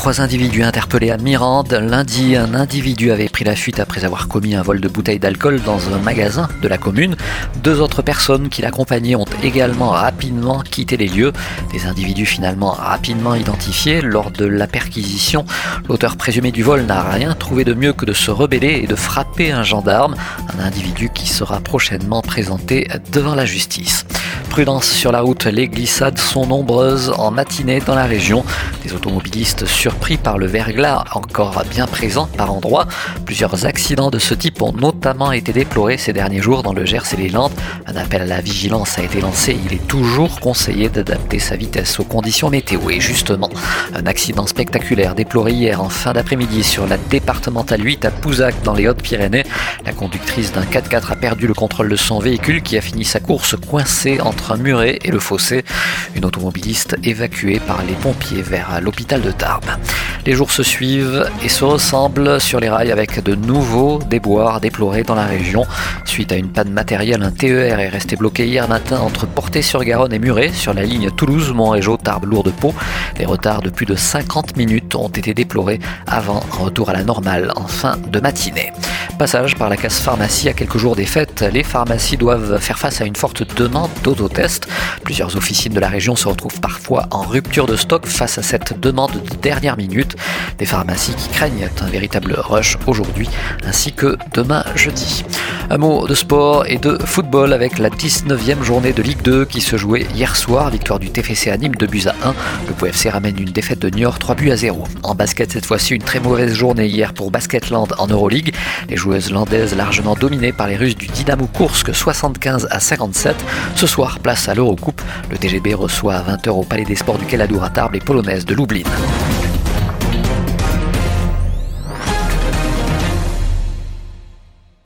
Trois individus interpellés à Mirande. Lundi, un individu avait pris la fuite après avoir commis un vol de bouteilles d'alcool dans un magasin de la commune. Deux autres personnes qui l'accompagnaient ont également rapidement quitté les lieux. Des individus finalement rapidement identifiés lors de la perquisition. L'auteur présumé du vol n'a rien trouvé de mieux que de se rebeller et de frapper un gendarme. Un individu qui sera prochainement présenté devant la justice. Prudence sur la route, les glissades sont nombreuses en matinée dans la région. Des automobilistes surpris par le verglas encore bien présent par endroits. Plusieurs accidents de ce type ont notamment été déplorés ces derniers jours dans le Gers et les Landes. Un appel à la vigilance a été lancé. Il est toujours conseillé d'adapter sa vitesse aux conditions météo. Et justement, un accident spectaculaire déploré hier en fin d'après-midi sur la départementale 8 à Pouzac dans les Hautes-Pyrénées. La conductrice d'un 4x4 a perdu le contrôle de son véhicule qui a fini sa course coincée entre un muret et le fossé. Une automobiliste évacuée par les pompiers vers l'hôpital de Tarbes. Les jours se suivent et se ressemblent sur les rails avec de nouveaux déboires déplorés dans la région. Suite à une panne matérielle, un TER est resté bloqué hier matin entre Portée-sur-Garonne et Muret sur la ligne Toulouse-Montrégeau Tarbes-Lourdes-Pau. Des retards de plus de 50 minutes ont été déplorés avant un retour à la normale en fin de matinée. Passage par la casse pharmacie à quelques jours des fêtes, les pharmacies doivent faire face à une forte demande d'autotest. Plusieurs officines de la région se retrouvent parfois en rupture de stock face à cette demande de dernière minute. Des pharmacies qui craignent un véritable rush aujourd'hui ainsi que demain jeudi. Un mot de sport et de football avec la 19e journée de Ligue 2 qui se jouait hier soir. Victoire du TFC à Nîmes 2 buts à 1. Le PFC ramène une défaite de Niort 3 buts à 0. En basket cette fois-ci une très mauvaise journée hier pour Basketland en Euroleague. Les joueuses landaises largement dominées par les Russes du Dynamo Kursk 75 à 57. Ce soir, place à l'Eurocoupe. Le TGB reçoit à 20h au Palais des Sports du Caladour à Tarbes les Polonaises de Lublin.